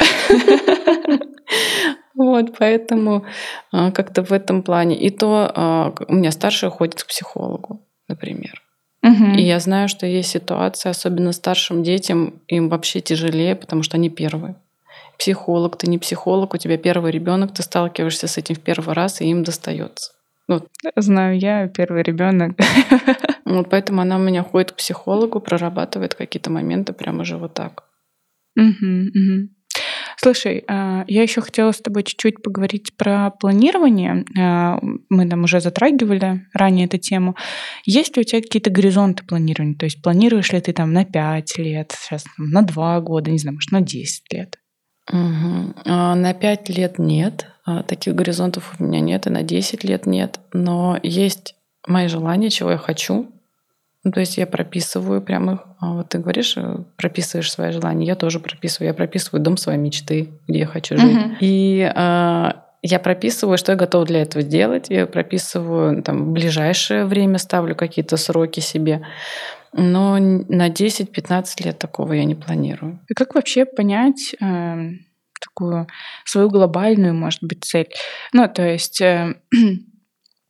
Вот, поэтому а, как-то в этом плане. И то а, у меня старшая ходит к психологу, например. Угу. И я знаю, что есть ситуации, особенно старшим детям, им вообще тяжелее, потому что они первые. Психолог, ты не психолог, у тебя первый ребенок, ты сталкиваешься с этим в первый раз, и им достается. Вот. Знаю я, первый ребенок. <laughs> Вот поэтому она у меня ходит к психологу, прорабатывает какие-то моменты прямо уже вот так. Угу, угу. Слушай, а, я еще хотела с тобой чуть-чуть поговорить про планирование. А, мы там уже затрагивали ранее эту тему. Есть ли у тебя какие-то горизонты планирования? То есть планируешь ли ты там на 5 лет, сейчас на 2 года, не знаю, может, на 10 лет? Угу. На 5 лет нет. Таких горизонтов у меня нет, и на 10 лет нет. Но есть мои желания, чего я хочу. Ну, то есть я прописываю прямо их. А вот ты говоришь, э, прописываешь свои желания. Я тоже прописываю. Я прописываю дом своей мечты, где я хочу жить. Угу. И э, я прописываю, что я готова для этого делать. Я прописываю там ближайшее время, ставлю какие-то сроки себе. Но на 10-15 лет такого я не планирую. И как вообще понять э, такую свою глобальную, может быть, цель? Ну, то есть э, <clears throat>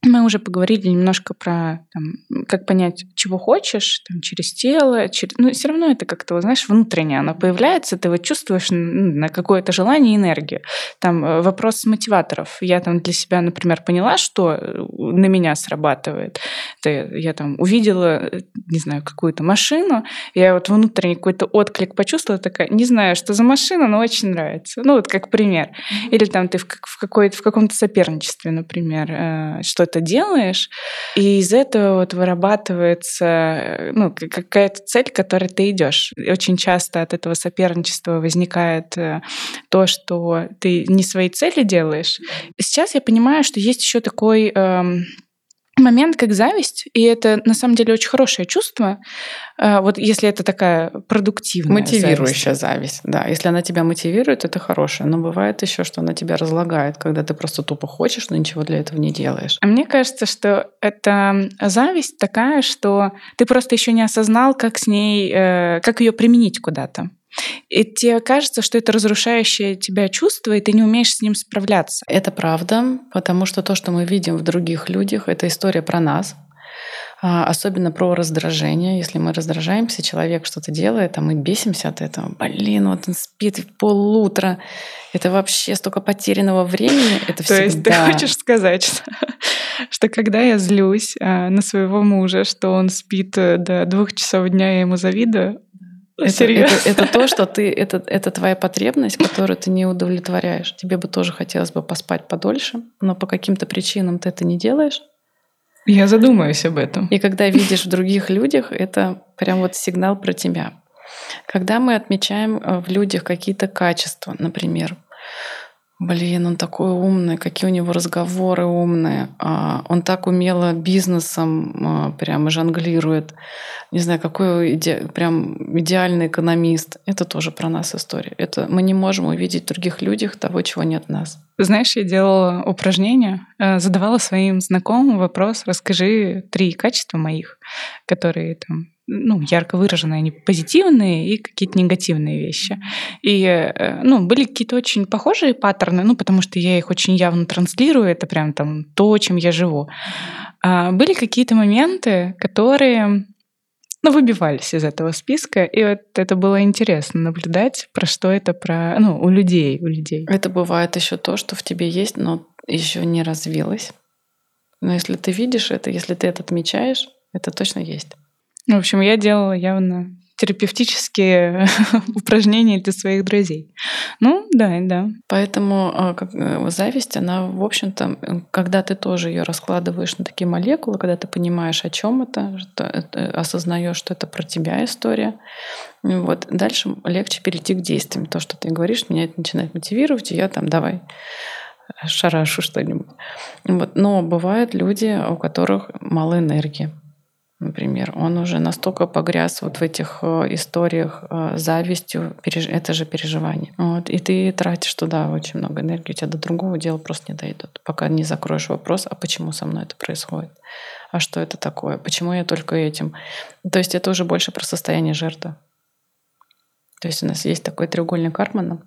Мы уже поговорили немножко про там, как понять, чего хочешь, там, через тело, через... ну все равно это как-то, знаешь, внутреннее, оно появляется, ты вот чувствуешь на какое-то желание и энергию. Там э, вопрос мотиваторов. Я там для себя, например, поняла, что э, на меня срабатывает. Это я там увидела, э, не знаю, какую-то машину, я вот внутренний какой-то отклик почувствовала, такая, не знаю, что за машина, но очень нравится. Ну вот как пример. Или там ты в, в, в каком-то соперничестве, например, что что-то делаешь, и из этого вот вырабатывается э, ну, какая-то цель, к которой ты идешь. очень часто от этого соперничества возникает э, то, что ты не свои цели делаешь. Сейчас я понимаю, что есть еще такой эм, момент, как зависть, и это на самом деле очень хорошее чувство, э, вот если это такая продуктивная Мотивирующая зависть. зависть, да. Если она тебя мотивирует, это хорошее. Но бывает еще, что она тебя разлагает, когда ты просто тупо хочешь, но ничего для этого не делаешь. А мне кажется, что это зависть такая, что ты просто еще не осознал, как с ней, э, как ее применить куда-то. И тебе кажется, что это разрушающее тебя чувство, и ты не умеешь с ним справляться. Это правда, потому что то, что мы видим в других людях, это история про нас, а, особенно про раздражение. Если мы раздражаемся, человек что-то делает, а мы бесимся от этого. Блин, вот он спит в полутра. Это вообще столько потерянного времени. Это То всегда... есть ты хочешь сказать, что, <laughs> что когда я злюсь а, на своего мужа, что он спит э, до двух часов дня, я ему завидую, это, это, это то, что ты, это, это твоя потребность, которую ты не удовлетворяешь. Тебе бы тоже хотелось бы поспать подольше, но по каким-то причинам ты это не делаешь. Я задумаюсь об этом. И когда видишь в других людях, это прям вот сигнал про тебя. Когда мы отмечаем э, в людях какие-то качества, например, Блин, он такой умный, какие у него разговоры умные. А, он так умело бизнесом а, прямо жонглирует. Не знаю, какой иде... прям идеальный экономист. Это тоже про нас история. Это мы не можем увидеть в других людях того, чего нет в нас. Знаешь, я делала упражнение, э, задавала своим знакомым вопрос, расскажи три качества моих, которые там ну, ярко выраженные, они позитивные и какие-то негативные вещи. И, э, ну, были какие-то очень похожие паттерны, ну, потому что я их очень явно транслирую, это прям там то, чем я живу. А были какие-то моменты, которые ну, выбивались из этого списка, и вот это было интересно наблюдать, про что это про, ну, у людей, у людей. Это бывает еще то, что в тебе есть, но еще не развилось. Но если ты видишь это, если ты это отмечаешь, это точно есть. В общем, я делала явно терапевтические <laughs> упражнения для своих друзей. Ну, да, да. Поэтому а, как, э, зависть, она, в общем-то, когда ты тоже ее раскладываешь на такие молекулы, когда ты понимаешь, о чем это, что это осознаешь, что это про тебя история, вот, дальше легче перейти к действиям. То, что ты говоришь, меня это начинает мотивировать, и я там давай шарашу что-нибудь. Вот. Но бывают люди, у которых мало энергии например, он уже настолько погряз вот в этих э, историях э, завистью, это же переживание. Вот, и ты тратишь туда очень много энергии, у тебя до другого дела просто не дойдут, пока не закроешь вопрос, а почему со мной это происходит? А что это такое? Почему я только этим? То есть это уже больше про состояние жертвы. То есть у нас есть такой треугольник Кармана,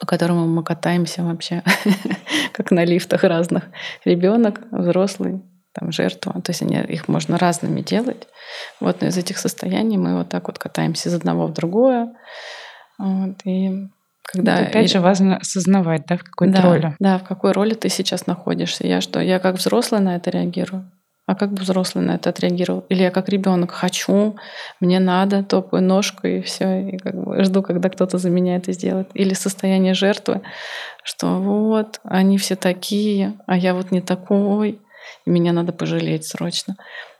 по которому мы катаемся вообще, <laughs> как на лифтах разных. Ребенок, взрослый, там, жертва. То есть они, их можно разными делать. Вот, но из этих состояний мы вот так вот катаемся из одного в другое. Вот, и когда вот опять же важно осознавать, да, в какой да, роли. Да, в какой роли ты сейчас находишься. Я что, я как взрослый на это реагирую? А как бы взрослый на это отреагировал? Или я как ребенок хочу, мне надо, топаю ножку и все, и как бы жду, когда кто-то за меня это сделает. Или состояние жертвы, что вот, они все такие, а я вот не такой и меня надо пожалеть срочно.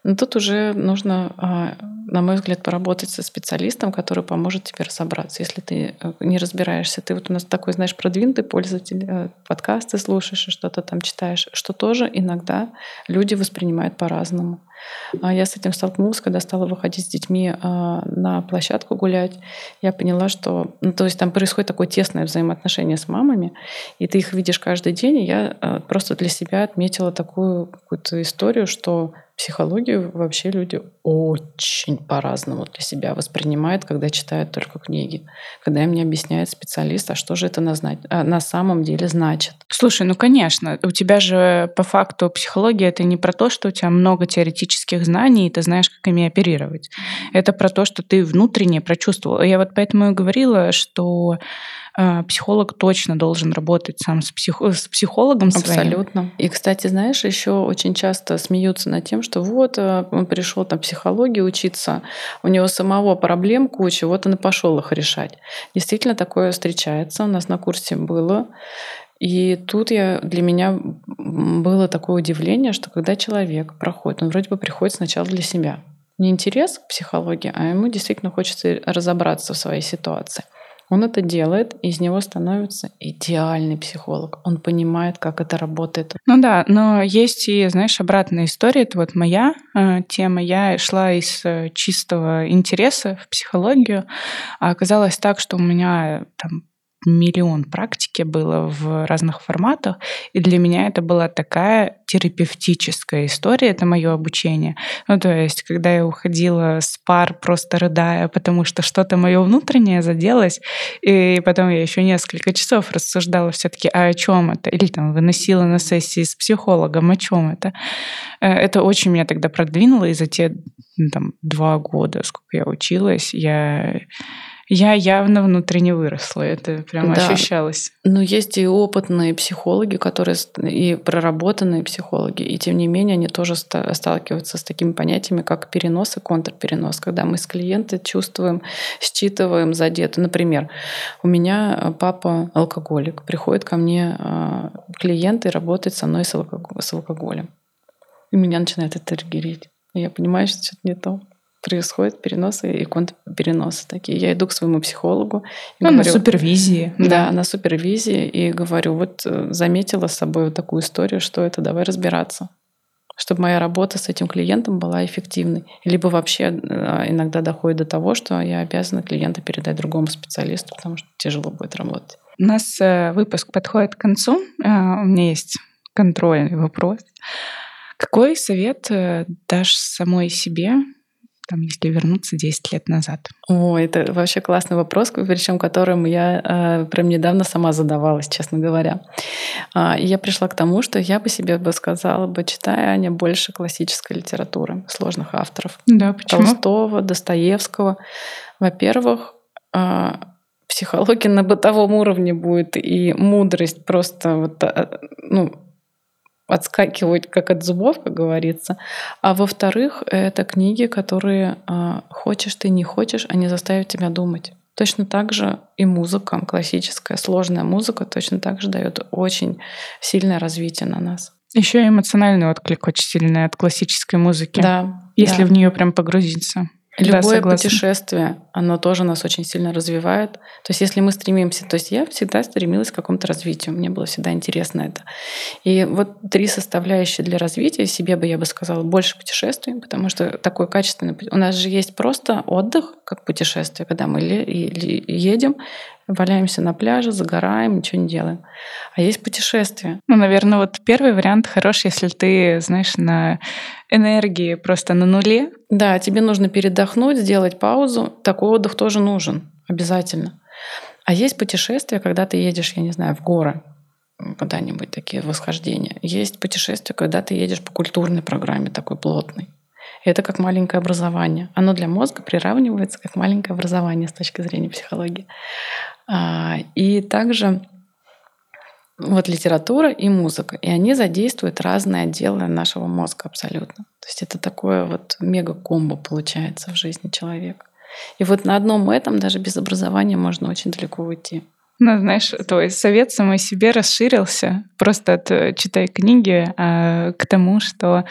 Но тут уже нужно, а, на мой взгляд, поработать со специалистом, который поможет тебе разобраться. Если ты э, не разбираешься, ты вот у нас такой, знаешь, продвинутый пользователь, э, подкасты слушаешь что-то там читаешь, что тоже иногда люди воспринимают по-разному. А я с этим столкнулась, когда стала выходить с детьми а, на площадку гулять. Я поняла, что, ну, то есть там происходит такое тесное взаимоотношение с мамами, и ты их видишь каждый день. И я просто для себя отметила такую какую-то историю, что психологию вообще люди очень по-разному для себя воспринимают, когда читают только книги. Когда им не объясняет специалист, а что же это на, а на самом деле значит. Слушай, ну конечно, у тебя же по факту психология это не про то, что у тебя много теоретических знаний, и ты знаешь, как ими оперировать. Это про то, что ты внутренне прочувствовал. Я вот поэтому и говорила, что а, психолог точно должен работать сам с, псих... с психологом своим. Абсолютно. И, кстати, знаешь, еще очень часто смеются над тем, что вот э, он пришел там психологии учиться, у него самого проблем куча, вот он и пошел их решать. Действительно, такое встречается. У нас на курсе было. И тут я, для меня было такое удивление, что когда человек проходит, он вроде бы приходит сначала для себя. Не интерес к психологии, а ему действительно хочется разобраться в своей ситуации. Он это делает, и из него становится идеальный психолог. Он понимает, как это работает. Ну да, но есть и, знаешь, обратная история. Это вот моя э, тема. Я шла из э, чистого интереса в психологию, а оказалось так, что у меня там миллион практики было в разных форматах, и для меня это была такая терапевтическая история, это мое обучение. Ну, то есть, когда я уходила с пар, просто рыдая, потому что что-то мое внутреннее заделось, и потом я еще несколько часов рассуждала все-таки, а о чем это? Или там выносила на сессии с психологом, о чем это? Э, это очень меня тогда продвинуло, и за те там, два года, сколько я училась, я я явно внутренне выросла. Это прямо да. ощущалось. Но есть и опытные психологи, которые и проработанные психологи, и тем не менее они тоже сталкиваются с такими понятиями, как перенос и контрперенос, когда мы с клиента чувствуем, считываем задето. Например, у меня папа алкоголик, приходит ко мне а, клиент и работает со мной с алкоголем. И меня начинает это триггерить. Я понимаю, что что-то не то происходят переносы и контрпереносы такие. Я иду к своему психологу. Ну, говорю, на супервизии. Да, да, на супервизии. И говорю, вот э, заметила с собой вот такую историю, что это, давай разбираться чтобы моя работа с этим клиентом была эффективной. Либо вообще э, иногда доходит до того, что я обязана клиента передать другому специалисту, потому что тяжело будет работать. У нас э, выпуск подходит к концу. У меня есть контрольный вопрос. Какой совет дашь самой себе там, если вернуться 10 лет назад? О, это вообще классный вопрос, причем которым я э, прям недавно сама задавалась, честно говоря. Э, я пришла к тому, что я бы себе бы сказала бы, читая, Аня, больше классической литературы, сложных авторов. Да, почему? Толстого, Достоевского. Во-первых, э, психология на бытовом уровне будет, и мудрость просто вот, э, ну, отскакивать как от зубов, как говорится. А во-вторых, это книги, которые а, хочешь ты, не хочешь, они заставят тебя думать. Точно так же и музыка, классическая, сложная музыка, точно так же дает очень сильное развитие на нас. Еще эмоциональный отклик очень сильный от классической музыки. Да. Если да. в нее прям погрузиться. Любое да, путешествие, оно тоже нас очень сильно развивает. То есть если мы стремимся, то есть я всегда стремилась к какому-то развитию, мне было всегда интересно это. И вот три составляющие для развития себе бы, я бы сказала, больше путешествий, потому что такой качественный... У нас же есть просто отдых, как путешествие, когда мы едем, валяемся на пляже, загораем, ничего не делаем. А есть путешествия. Ну, наверное, вот первый вариант хорош, если ты, знаешь, на энергии просто на нуле. Да, тебе нужно передохнуть, сделать паузу. Такой отдых тоже нужен, обязательно. А есть путешествия, когда ты едешь, я не знаю, в горы, куда-нибудь такие восхождения. Есть путешествия, когда ты едешь по культурной программе такой плотной. Это как маленькое образование. Оно для мозга приравнивается как маленькое образование с точки зрения психологии. А, и также вот литература и музыка. И они задействуют разные отделы нашего мозга абсолютно. То есть это такое вот мега-комбо получается в жизни человека. И вот на одном этом даже без образования можно очень далеко уйти. Ну, знаешь, твой совет самой себе расширился просто от э, читай книги а, к тому, что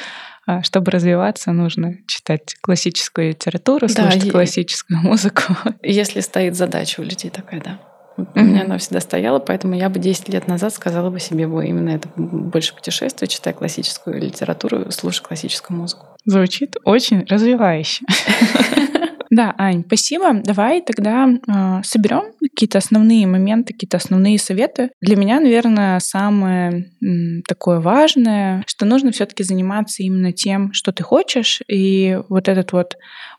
чтобы развиваться, нужно читать классическую литературу, слушать да, классическую <laughs> музыку. Если стоит задача у людей такая, да. Mm-hmm. У меня она всегда стояла, поэтому я бы 10 лет назад сказала бы себе бы именно это больше путешествия, читай классическую литературу, слушай классическую музыку. Звучит очень развивающе. <laughs> Да, Ань, спасибо. Давай тогда э, соберем какие-то основные моменты, какие-то основные советы. Для меня, наверное, самое м, такое важное, что нужно все-таки заниматься именно тем, что ты хочешь, и вот этот вот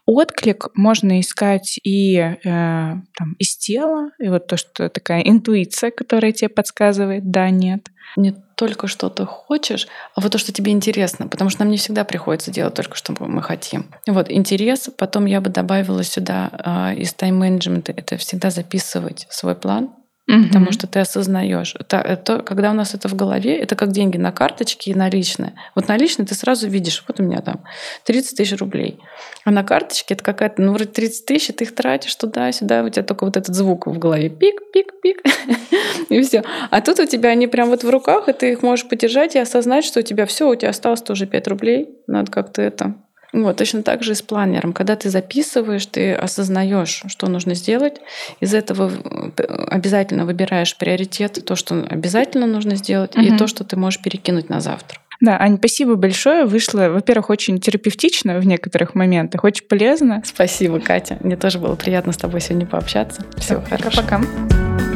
отклик можно искать и э, там, из тела, и вот то, что такая интуиция, которая тебе подсказывает, да, нет. Не только что ты хочешь, а вот то, что тебе интересно, потому что нам не всегда приходится делать только, что мы хотим. Вот интерес, потом я бы добавила сюда э, из тайм-менеджмента, это всегда записывать свой план, Угу. Потому что ты осознаешь. Это, это, когда у нас это в голове, это как деньги на карточке и наличные. Вот наличные ты сразу видишь, вот у меня там 30 тысяч рублей. А на карточке это какая-то, ну, вроде 30 тысяч, ты их тратишь туда-сюда, у тебя только вот этот звук в голове. Пик, пик, пик. <laughs> и все. А тут у тебя они прям вот в руках, и ты их можешь подержать и осознать, что у тебя все, у тебя осталось тоже 5 рублей. Надо как-то это Вот, точно так же и с планером. Когда ты записываешь, ты осознаешь, что нужно сделать. Из этого э, обязательно выбираешь приоритет, то, что обязательно нужно сделать, угу. и то, что ты можешь перекинуть на завтра. Да, Ань, спасибо большое. Вышло, во-первых, очень терапевтично в некоторых моментах, очень полезно. Спасибо, Катя. Мне тоже было приятно с тобой сегодня пообщаться. Всего хорошего. Пока-пока.